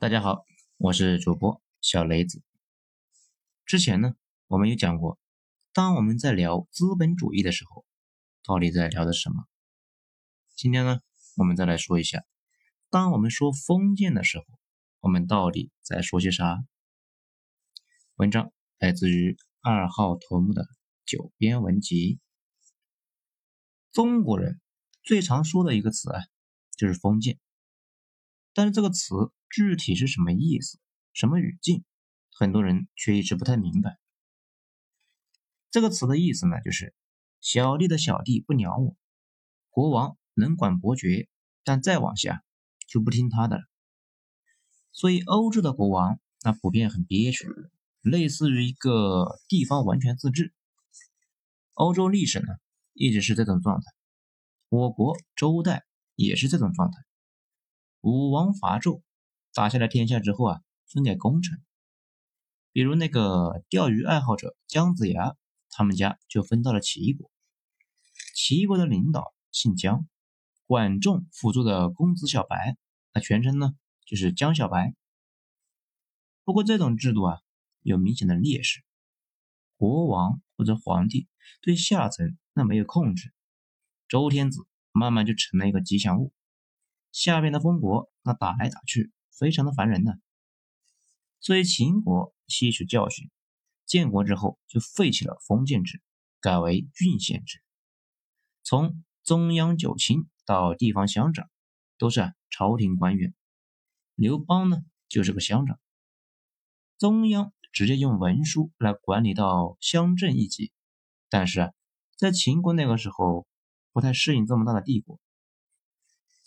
大家好，我是主播小雷子。之前呢，我们有讲过，当我们在聊资本主义的时候，到底在聊的什么？今天呢，我们再来说一下，当我们说封建的时候，我们到底在说些啥？文章来自于二号头目的九编文集。中国人最常说的一个词啊，就是封建，但是这个词。具体是什么意思？什么语境？很多人却一直不太明白。这个词的意思呢，就是小弟的小弟不鸟我，国王能管伯爵，但再往下就不听他的了。所以欧洲的国王那普遍很憋屈，类似于一个地方完全自治。欧洲历史呢一直是这种状态，我国周代也是这种状态，武王伐纣。打下来天下之后啊，分给功臣，比如那个钓鱼爱好者姜子牙，他们家就分到了齐国。齐国的领导姓姜，管仲辅助的公子小白，那全称呢就是姜小白。不过这种制度啊，有明显的劣势，国王或者皇帝对下层那没有控制，周天子慢慢就成了一个吉祥物，下边的封国那打来打去。非常的烦人呢，所以秦国吸取教训，建国之后就废弃了封建制，改为郡县制。从中央九卿到地方乡长，都是朝廷官员。刘邦呢就是个乡长，中央直接用文书来管理到乡镇一级。但是啊，在秦国那个时候不太适应这么大的帝国。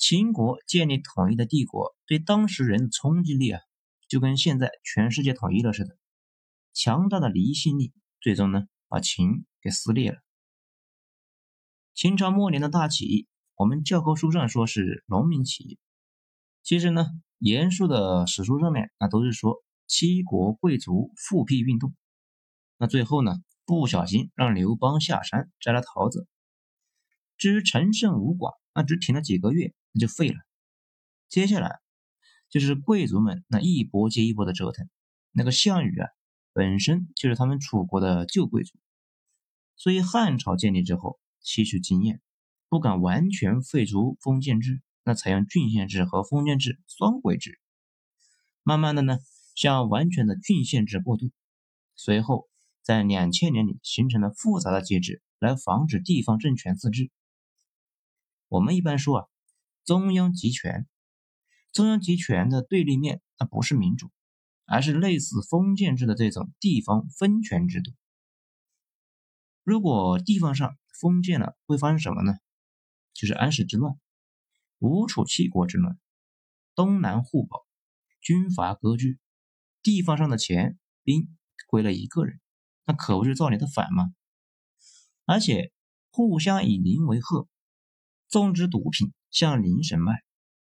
秦国建立统一的帝国，对当时人的冲击力啊，就跟现在全世界统一了似的。强大的离心力，最终呢，把秦给撕裂了。秦朝末年的大起义，我们教科书上说是农民起义，其实呢，严肃的史书上面那都是说七国贵族复辟运动。那最后呢，不小心让刘邦下山摘了桃子。至于陈胜吴广，那只挺了几个月。那就废了。接下来就是贵族们那一波接一波的折腾。那个项羽啊，本身就是他们楚国的旧贵族，所以汉朝建立之后吸取经验，不敢完全废除封建制，那采用郡县制和封建制双轨制。慢慢的呢，向完全的郡县制过渡。随后在两千年里形成了复杂的机制，来防止地方政权自治。我们一般说啊。中央集权，中央集权的对立面，它不是民主，而是类似封建制的这种地方分权制度。如果地方上封建了，会发生什么呢？就是安史之乱、吴楚七国之乱、东南互保、军阀割据，地方上的钱兵归了一个人，那可不是造你的反吗？而且互相以邻为壑，种植毒品。向邻神脉，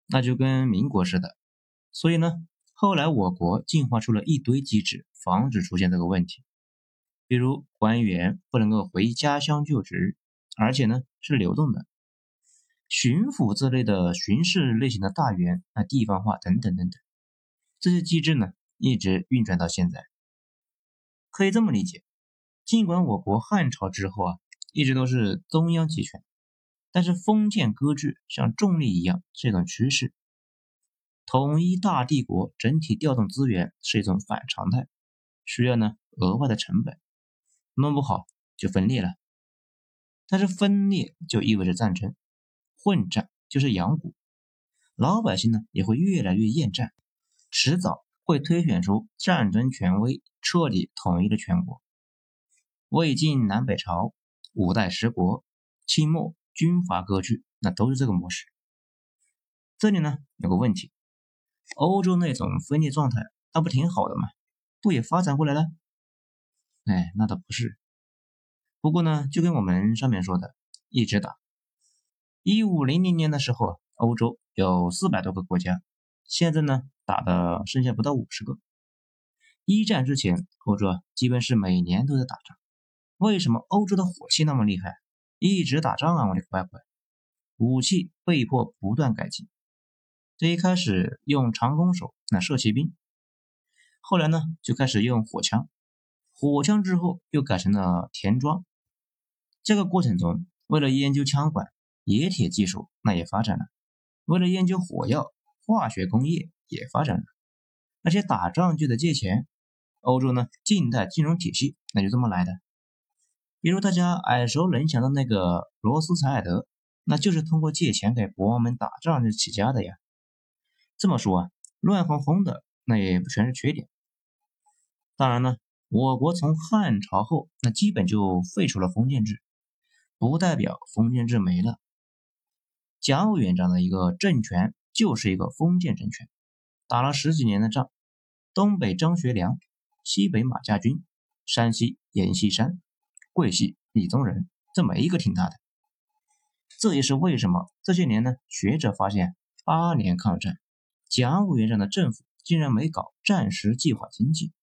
那就跟民国似的。所以呢，后来我国进化出了一堆机制，防止出现这个问题。比如官员不能够回家乡就职，而且呢是流动的。巡抚这类的巡视类型的大员，那地方化等等等等，这些机制呢一直运转到现在。可以这么理解，尽管我国汉朝之后啊，一直都是中央集权。但是封建割据像重力一样是一种趋势，统一大帝国整体调动资源是一种反常态，需要呢额外的成本，弄不好就分裂了。但是分裂就意味着战争，混战就是养蛊，老百姓呢也会越来越厌战，迟早会推选出战争权威，彻底统一了全国。魏晋南北朝，五代十国，清末。军阀割据，那都是这个模式。这里呢有个问题，欧洲那种分裂状态，那不挺好的吗？不也发展过来了？哎，那倒不是。不过呢，就跟我们上面说的，一直打。一五零零年的时候，欧洲有四百多个国家，现在呢打的剩下不到五十个。一战之前，欧洲啊基本是每年都在打仗。为什么欧洲的火气那么厉害？一直打仗啊，我的乖乖！武器被迫不断改进，这一开始用长弓手那射骑兵，后来呢就开始用火枪，火枪之后又改成了田装。这个过程中，为了研究枪管，冶铁技术那也发展了；为了研究火药，化学工业也发展了。而且打仗就得借钱，欧洲呢近代金融体系那就这么来的。比如大家耳熟能详的那个罗斯柴尔德，那就是通过借钱给国王们打仗就起家的呀。这么说啊，乱哄哄的那也不全是缺点。当然呢，我国从汉朝后那基本就废除了封建制，不代表封建制没了。蒋委员长的一个政权就是一个封建政权，打了十几年的仗，东北张学良，西北马家军，山西阎锡山，桂系李宗仁，这没一个听他的。这也是为什么这些年呢，学者发现八年抗战。蒋委员长的政府竟然没搞战时计划经济，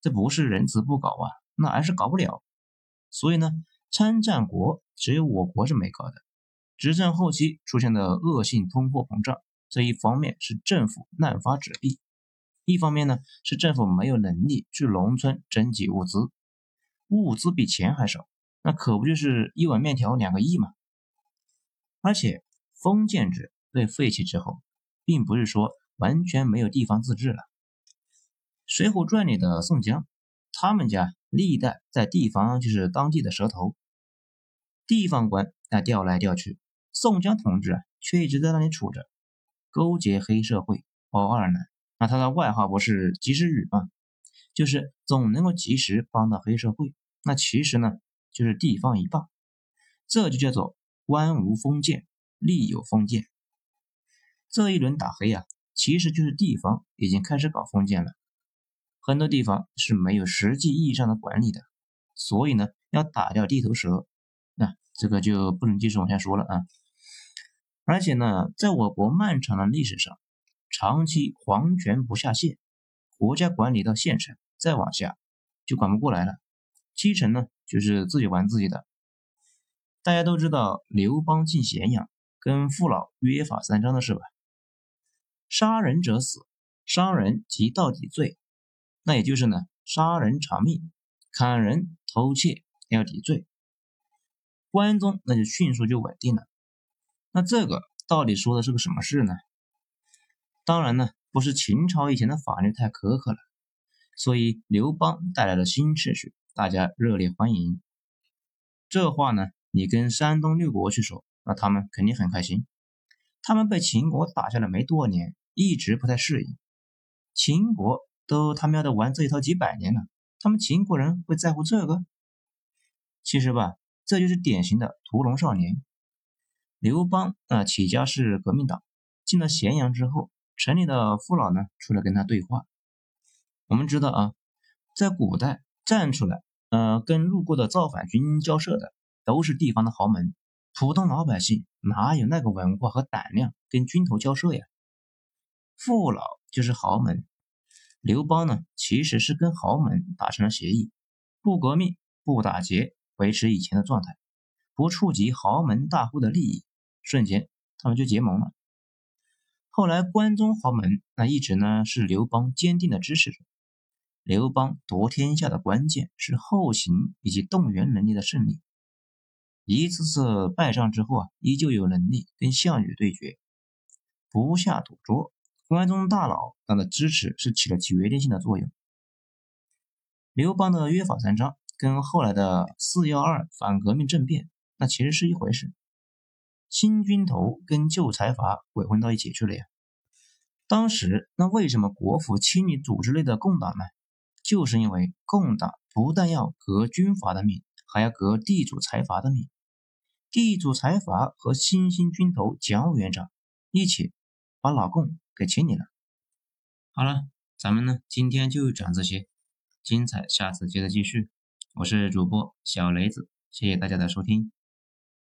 这不是仁慈不搞啊，那还是搞不了。所以呢，参战国只有我国是没搞的。执政后期出现的恶性通货膨胀，这一方面是政府滥发纸币，一方面呢是政府没有能力去农村征集物资，物资比钱还少，那可不就是一碗面条两个亿吗？而且封建制被废弃之后。并不是说完全没有地方自治了。《水浒传》里的宋江，他们家历代在地方就是当地的蛇头，地方官那调来调去，宋江同志啊却一直在那里杵着，勾结黑社会包二奶。那他的外号不是及时雨吗？就是总能够及时帮到黑社会。那其实呢，就是地方一霸，这就叫做官无封建，吏有封建。这一轮打黑啊，其实就是地方已经开始搞封建了，很多地方是没有实际意义上的管理的，所以呢，要打掉地头蛇，那这个就不能继续往下说了啊。而且呢，在我国漫长的历史上，长期皇权不下线，国家管理到县城，再往下就管不过来了，七成呢就是自己玩自己的。大家都知道刘邦进咸阳跟父老约法三章的事吧？杀人者死，杀人即到底罪，那也就是呢，杀人偿命，砍人偷窃要抵罪。关中那就迅速就稳定了。那这个到底说的是个什么事呢？当然呢，不是秦朝以前的法律太苛刻了，所以刘邦带来了新秩序，大家热烈欢迎。这话呢，你跟山东六国去说，那他们肯定很开心。他们被秦国打下来没多少年。一直不太适应，秦国都他喵的玩这一套几百年了，他们秦国人会在乎这个？其实吧，这就是典型的屠龙少年。刘邦啊，起家是革命党，进了咸阳之后，城里的父老呢出来跟他对话。我们知道啊，在古代站出来，呃，跟路过的造反军交涉的，都是地方的豪门，普通老百姓哪有那个文化和胆量跟军头交涉呀？父老就是豪门，刘邦呢，其实是跟豪门达成了协议，不革命，不打劫，维持以前的状态，不触及豪门大户的利益，瞬间他们就结盟了。后来关中豪门那一直呢是刘邦坚定的支持者。刘邦夺天下的关键是后勤以及动员能力的胜利，一次次败仗之后啊，依旧有能力跟项羽对决，不下赌桌。关中大佬他的支持是起了决定性的作用。刘邦的约法三章跟后来的四幺二反革命政变那其实是一回事，新军头跟旧财阀鬼混到一起去了呀。当时那为什么国府清理组织内的共党呢？就是因为共党不但要革军阀的命，还要革地主财阀的命。地主财阀和新兴军头蒋委员长一起把老共。给请你了。好了，咱们呢今天就讲这些，精彩下次接着继续。我是主播小雷子，谢谢大家的收听。